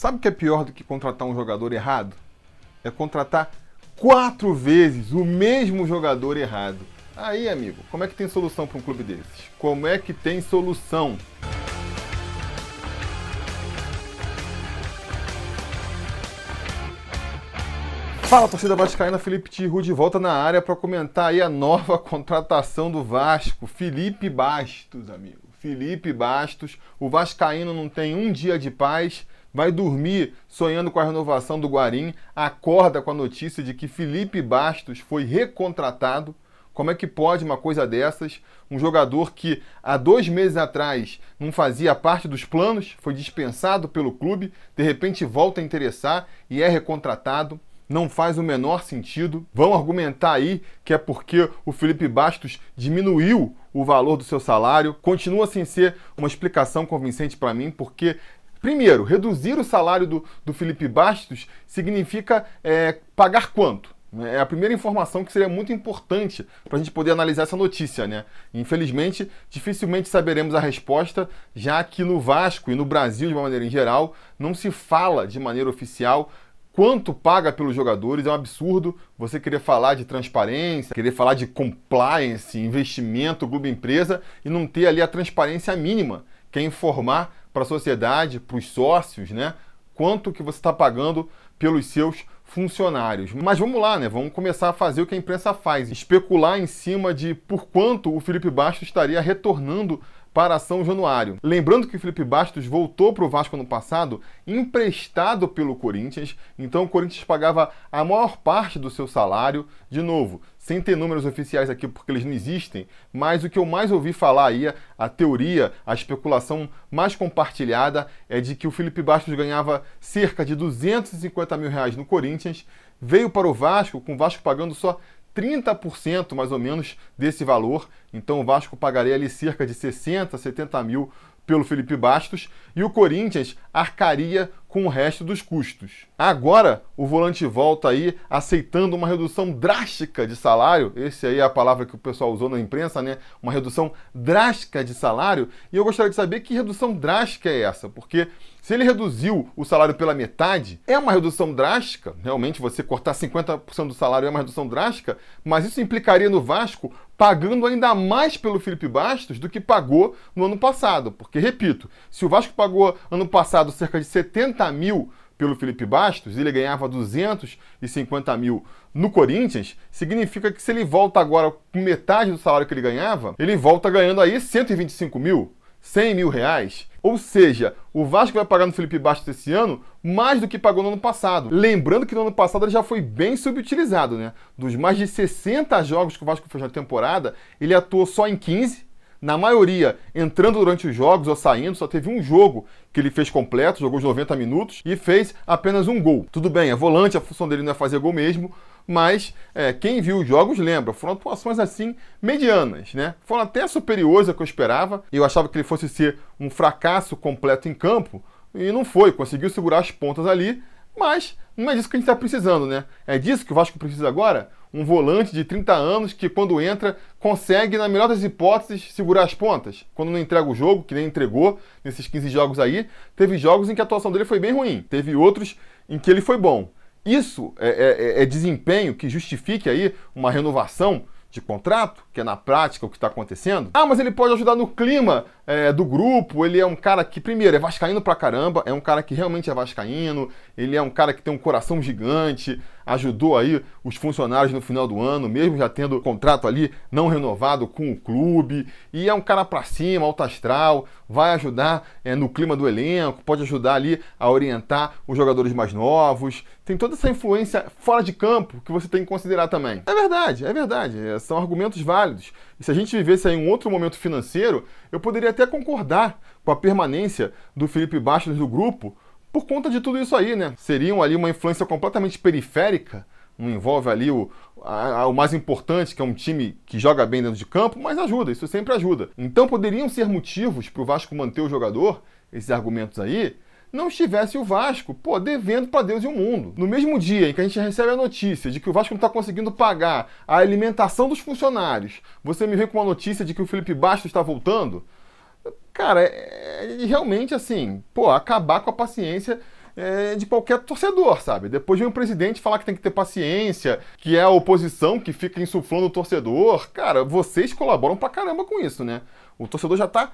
Sabe o que é pior do que contratar um jogador errado? É contratar quatro vezes o mesmo jogador errado. Aí, amigo, como é que tem solução para um clube desses? Como é que tem solução? Fala, torcida vascaína, Felipe Tiru de volta na área para comentar aí a nova contratação do Vasco, Felipe Bastos, amigo. Felipe Bastos, o vascaíno não tem um dia de paz, vai dormir sonhando com a renovação do Guarim, acorda com a notícia de que Felipe Bastos foi recontratado. Como é que pode uma coisa dessas? Um jogador que há dois meses atrás não fazia parte dos planos, foi dispensado pelo clube, de repente volta a interessar e é recontratado não faz o menor sentido. Vão argumentar aí que é porque o Felipe Bastos diminuiu o valor do seu salário. Continua sem ser uma explicação convincente para mim, porque Primeiro, reduzir o salário do, do Felipe Bastos significa é, pagar quanto? É a primeira informação que seria muito importante para a gente poder analisar essa notícia, né? Infelizmente, dificilmente saberemos a resposta, já que no Vasco e no Brasil, de uma maneira em geral, não se fala de maneira oficial quanto paga pelos jogadores. É um absurdo você querer falar de transparência, querer falar de compliance, investimento, clube empresa e não ter ali a transparência mínima, que é informar para a sociedade, para os sócios, né? Quanto que você está pagando pelos seus funcionários. Mas vamos lá, né? Vamos começar a fazer o que a imprensa faz, especular em cima de por quanto o Felipe Bastos estaria retornando para São Januário. Lembrando que o Felipe Bastos voltou para o Vasco no passado emprestado pelo Corinthians, então o Corinthians pagava a maior parte do seu salário, de novo, sem ter números oficiais aqui porque eles não existem, mas o que eu mais ouvi falar aí, a teoria, a especulação mais compartilhada é de que o Felipe Bastos ganhava cerca de 250 mil reais no Corinthians, veio para o Vasco, com o Vasco pagando só 30% mais ou menos desse valor. Então o Vasco pagaria ali cerca de 60, 70 mil pelo Felipe Bastos e o Corinthians arcaria com o resto dos custos. Agora, o volante volta aí aceitando uma redução drástica de salário. Esse aí é a palavra que o pessoal usou na imprensa, né? Uma redução drástica de salário. E eu gostaria de saber que redução drástica é essa, porque se ele reduziu o salário pela metade, é uma redução drástica. Realmente, você cortar 50% do salário é uma redução drástica, mas isso implicaria no Vasco pagando ainda mais pelo Felipe Bastos do que pagou no ano passado. Porque, repito, se o Vasco pagou ano passado cerca de 70 mil pelo Felipe Bastos, ele ganhava 250 mil no Corinthians, significa que se ele volta agora com metade do salário que ele ganhava, ele volta ganhando aí 125 mil. 100 mil reais. Ou seja, o Vasco vai pagar no Felipe Bastos esse ano mais do que pagou no ano passado. Lembrando que no ano passado ele já foi bem subutilizado, né? Dos mais de 60 jogos que o Vasco fez na temporada, ele atuou só em 15, na maioria entrando durante os jogos ou saindo, só teve um jogo que ele fez completo, jogou os 90 minutos e fez apenas um gol. Tudo bem, é volante, a função dele não é fazer gol mesmo, mas é, quem viu os jogos lembra, foram atuações assim medianas, né? Foram até superiores ao que eu esperava. Eu achava que ele fosse ser um fracasso completo em campo e não foi, conseguiu segurar as pontas ali, mas não é disso que a gente está precisando, né? É disso que o Vasco precisa agora? Um volante de 30 anos que, quando entra, consegue, na melhor das hipóteses, segurar as pontas. Quando não entrega o jogo, que nem entregou nesses 15 jogos aí, teve jogos em que a atuação dele foi bem ruim. Teve outros em que ele foi bom. Isso é, é, é desempenho que justifique aí uma renovação de contrato, que é na prática o que está acontecendo. Ah, mas ele pode ajudar no clima é, do grupo. Ele é um cara que, primeiro, é vascaíno pra caramba, é um cara que realmente é vascaíno, ele é um cara que tem um coração gigante, ajudou aí os funcionários no final do ano, mesmo já tendo contrato ali não renovado com o clube, e é um cara pra cima, alto astral, vai ajudar é, no clima do elenco, pode ajudar ali a orientar os jogadores mais novos. Tem toda essa influência fora de campo que você tem que considerar também. É verdade, é verdade. É, são argumentos válidos. E se a gente vivesse aí um outro momento financeiro, eu poderia até concordar com a permanência do Felipe Bastos do grupo por conta de tudo isso aí, né? Seriam ali uma influência completamente periférica, não envolve ali o, a, a, o mais importante, que é um time que joga bem dentro de campo, mas ajuda, isso sempre ajuda. Então poderiam ser motivos para o Vasco manter o jogador, esses argumentos aí, não estivesse o Vasco, pô, devendo para Deus e o mundo. No mesmo dia em que a gente recebe a notícia de que o Vasco não está conseguindo pagar a alimentação dos funcionários, você me vem com uma notícia de que o Felipe Bastos está voltando, cara, é, é realmente assim, pô, acabar com a paciência é, de qualquer torcedor, sabe? Depois vem o presidente falar que tem que ter paciência, que é a oposição que fica insuflando o torcedor. Cara, vocês colaboram pra caramba com isso, né? O torcedor já tá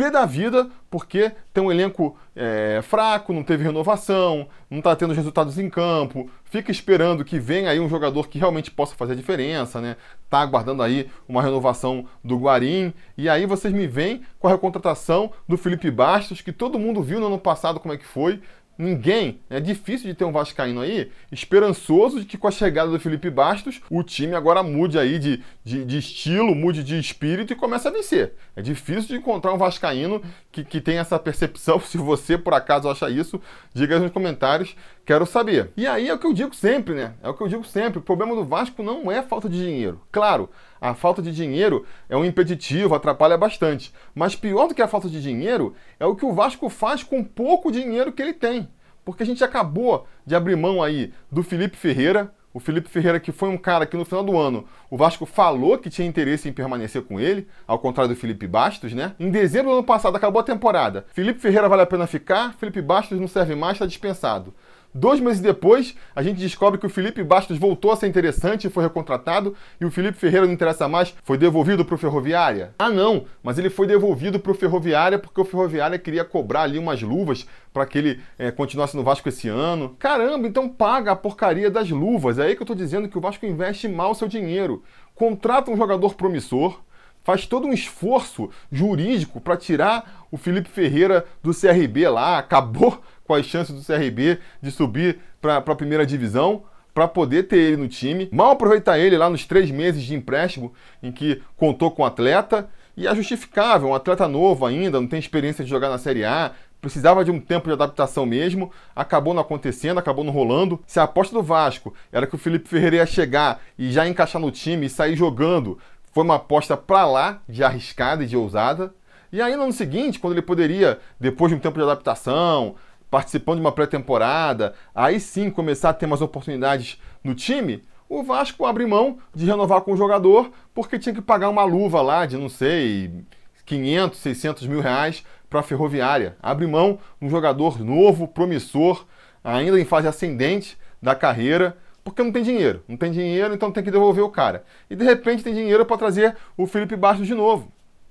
pé da vida porque tem um elenco é, fraco, não teve renovação, não está tendo os resultados em campo, fica esperando que venha aí um jogador que realmente possa fazer a diferença, né? Tá aguardando aí uma renovação do Guarim, e aí vocês me vêm com a recontratação do Felipe Bastos, que todo mundo viu no ano passado como é que foi, ninguém, é difícil de ter um Vascaíno aí, esperançoso de que com a chegada do Felipe Bastos, o time agora mude aí de, de, de, estilo, mude de espírito e comece a vencer. É difícil de encontrar um Vascaíno que, que tem essa percepção. Se você, por acaso, acha isso, diga aí nos comentários, quero saber. E aí é o que eu digo sempre, né? É o que eu digo sempre, o problema do Vasco não é falta de dinheiro. Claro, a falta de dinheiro é um impeditivo, atrapalha bastante. Mas pior do que a falta de dinheiro é o que o Vasco faz com pouco dinheiro que ele tem. Porque a gente acabou de abrir mão aí do Felipe Ferreira, o Felipe Ferreira, que foi um cara que no final do ano o Vasco falou que tinha interesse em permanecer com ele, ao contrário do Felipe Bastos, né? Em dezembro do ano passado acabou a temporada. Felipe Ferreira vale a pena ficar, Felipe Bastos não serve mais, está dispensado. Dois meses depois, a gente descobre que o Felipe Bastos voltou a ser interessante e foi recontratado, e o Felipe Ferreira não interessa mais, foi devolvido para o Ferroviária? Ah, não, mas ele foi devolvido para o Ferroviária porque o Ferroviária queria cobrar ali umas luvas para que ele é, continuasse no Vasco esse ano. Caramba, então paga a porcaria das luvas. É aí que eu estou dizendo que o Vasco investe mal seu dinheiro. Contrata um jogador promissor, faz todo um esforço jurídico para tirar o Felipe Ferreira do CRB lá, acabou com as chances do CRB de subir para a primeira divisão para poder ter ele no time, mal aproveitar ele lá nos três meses de empréstimo em que contou com o atleta, e é justificável, um atleta novo ainda, não tem experiência de jogar na Série A, precisava de um tempo de adaptação mesmo, acabou não acontecendo, acabou não rolando. Se a aposta do Vasco era que o Felipe Ferreira ia chegar e já encaixar no time e sair jogando, foi uma aposta para lá de arriscada e de ousada. E aí no ano seguinte, quando ele poderia, depois de um tempo de adaptação, participando de uma pré-temporada, aí sim começar a ter mais oportunidades no time, o Vasco abre mão de renovar com o jogador porque tinha que pagar uma luva lá de, não sei, 500, 600 mil reais para a Ferroviária. Abre mão de um jogador novo, promissor, ainda em fase ascendente da carreira, porque não tem dinheiro. Não tem dinheiro, então tem que devolver o cara. E de repente tem dinheiro para trazer o Felipe Bastos de novo.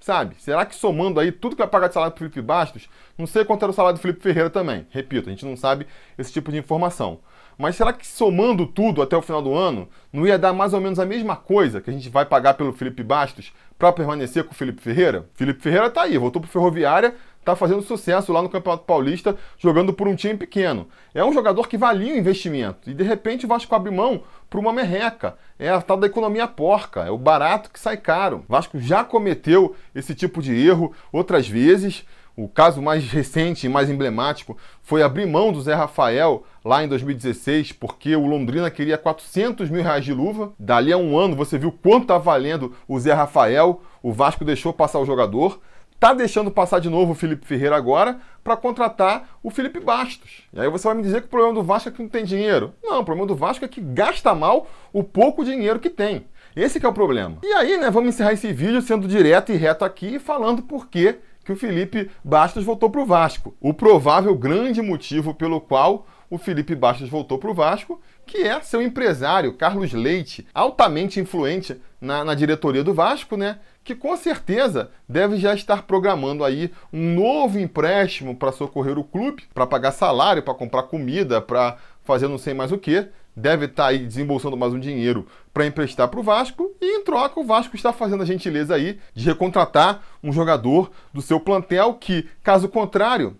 Sabe? Será que somando aí tudo que vai pagar de salário pro Felipe Bastos, não sei quanto era o salário do Felipe Ferreira também. Repito, a gente não sabe esse tipo de informação. Mas será que somando tudo até o final do ano, não ia dar mais ou menos a mesma coisa que a gente vai pagar pelo Felipe Bastos para permanecer com o Felipe Ferreira? Felipe Ferreira tá aí, voltou pro Ferroviária, tá fazendo sucesso lá no Campeonato Paulista, jogando por um time pequeno. É um jogador que valia o investimento. E de repente o Vasco abre mão para uma merreca. É a tal da economia porca, é o barato que sai caro. O Vasco já cometeu esse tipo de erro outras vezes. O caso mais recente e mais emblemático foi abrir mão do Zé Rafael lá em 2016, porque o Londrina queria 400 mil reais de luva. Dali a um ano você viu quanto está valendo o Zé Rafael. O Vasco deixou passar o jogador. Tá deixando passar de novo o Felipe Ferreira agora para contratar o Felipe Bastos. E aí você vai me dizer que o problema do Vasco é que não tem dinheiro. Não, o problema do Vasco é que gasta mal o pouco dinheiro que tem. Esse que é o problema. E aí, né, vamos encerrar esse vídeo sendo direto e reto aqui, falando por que que o Felipe Bastos voltou para o Vasco. O provável grande motivo pelo qual o Felipe Bastos voltou para o Vasco, que é seu empresário, Carlos Leite, altamente influente na, na diretoria do Vasco, né? que com certeza deve já estar programando aí um novo empréstimo para socorrer o clube, para pagar salário, para comprar comida, para fazer não sei mais o que. Deve estar aí desembolsando mais um dinheiro para emprestar para o Vasco e em troca o Vasco está fazendo a gentileza aí de recontratar um jogador do seu plantel que, caso contrário,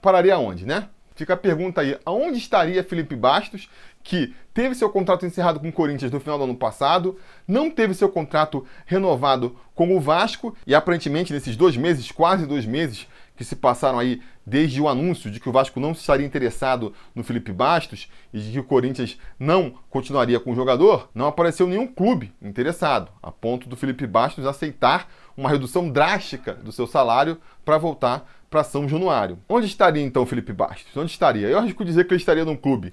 pararia onde, né? Fica a pergunta aí, aonde estaria Felipe Bastos que teve seu contrato encerrado com o Corinthians no final do ano passado, não teve seu contrato renovado com o Vasco e aparentemente nesses dois meses, quase dois meses que se passaram aí desde o anúncio de que o Vasco não estaria interessado no Felipe Bastos e de que o Corinthians não continuaria com o jogador, não apareceu nenhum clube interessado, a ponto do Felipe Bastos aceitar uma redução drástica do seu salário para voltar para São Januário. Onde estaria então Felipe Bastos? Onde estaria? Eu arrisco dizer que ele estaria num clube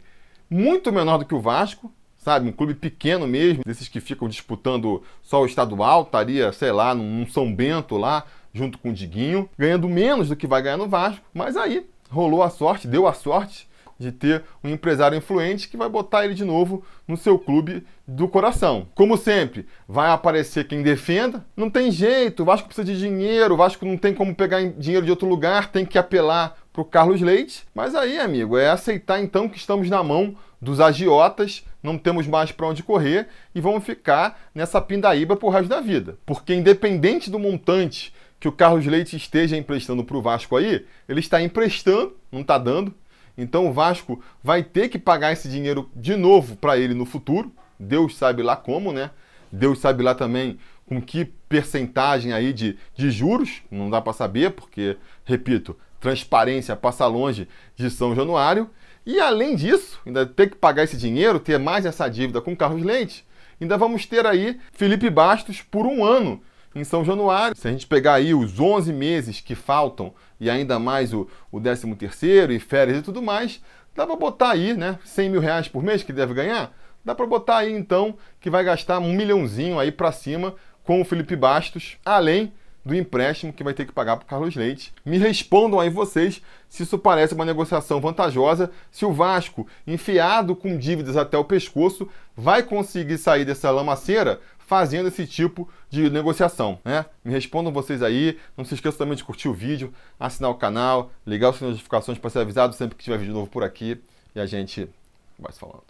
muito menor do que o Vasco, sabe? Um clube pequeno mesmo, desses que ficam disputando só o estadual, estaria, sei lá, num São Bento lá, junto com o Diguinho, ganhando menos do que vai ganhar no Vasco, mas aí rolou a sorte, deu a sorte de ter um empresário influente que vai botar ele de novo no seu clube do coração. Como sempre, vai aparecer quem defenda. Não tem jeito, o Vasco precisa de dinheiro, o Vasco não tem como pegar dinheiro de outro lugar, tem que apelar para o Carlos Leite. Mas aí, amigo, é aceitar então que estamos na mão dos agiotas, não temos mais para onde correr e vamos ficar nessa pindaíba pro resto da vida. Porque independente do montante que o Carlos Leite esteja emprestando para o Vasco aí, ele está emprestando, não está dando. Então o Vasco vai ter que pagar esse dinheiro de novo para ele no futuro. Deus sabe lá como, né? Deus sabe lá também com que percentagem aí de, de juros, não dá para saber, porque, repito, transparência passa longe de São Januário. E além disso, ainda ter que pagar esse dinheiro, ter mais essa dívida com Carlos Leite, ainda vamos ter aí Felipe Bastos por um ano em São Januário. Se a gente pegar aí os 11 meses que faltam e ainda mais o, o 13 terceiro e férias e tudo mais, dá para botar aí, né, 100 mil reais por mês que deve ganhar. Dá para botar aí então que vai gastar um milhãozinho aí para cima com o Felipe Bastos, além do empréstimo que vai ter que pagar para Carlos Leite. Me respondam aí vocês se isso parece uma negociação vantajosa, se o Vasco, enfiado com dívidas até o pescoço, vai conseguir sair dessa lamaceira fazendo esse tipo de negociação, né? Me respondam vocês aí, não se esqueçam também de curtir o vídeo, assinar o canal, ligar as notificações para ser avisado sempre que tiver vídeo novo por aqui e a gente vai se falando.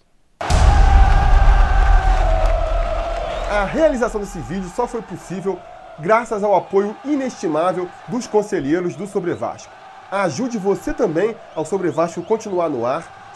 A realização desse vídeo só foi possível graças ao apoio inestimável dos conselheiros do Sobre Vasco. Ajude você também ao Sobre Vasco continuar no ar,